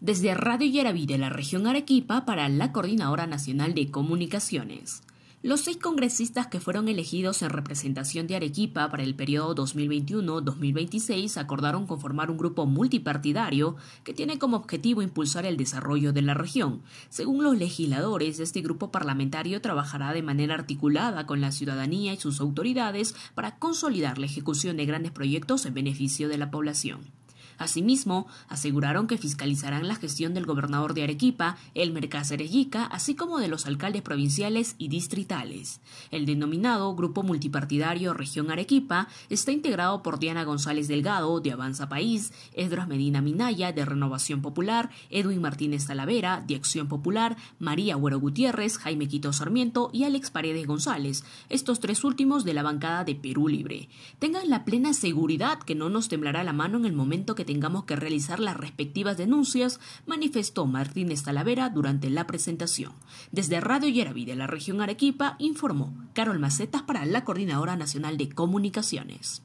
Desde Radio Yaraví de la región Arequipa para la Coordinadora Nacional de Comunicaciones. Los seis congresistas que fueron elegidos en representación de Arequipa para el periodo 2021-2026 acordaron conformar un grupo multipartidario que tiene como objetivo impulsar el desarrollo de la región. Según los legisladores, este grupo parlamentario trabajará de manera articulada con la ciudadanía y sus autoridades para consolidar la ejecución de grandes proyectos en beneficio de la población. Asimismo, aseguraron que fiscalizarán la gestión del gobernador de Arequipa, Elmer Cáceres Yica, así como de los alcaldes provinciales y distritales. El denominado Grupo Multipartidario Región Arequipa está integrado por Diana González Delgado, de Avanza País, Edros Medina Minaya, de Renovación Popular, Edwin Martínez Talavera, de Acción Popular, María Güero Gutiérrez, Jaime Quito Sarmiento y Alex Paredes González, estos tres últimos de la bancada de Perú Libre. Tengan la plena seguridad que no nos temblará la mano en el momento que tengamos que realizar las respectivas denuncias, manifestó Martínez Talavera durante la presentación. Desde Radio Yeraví de la región Arequipa informó Carol Macetas para la Coordinadora Nacional de Comunicaciones.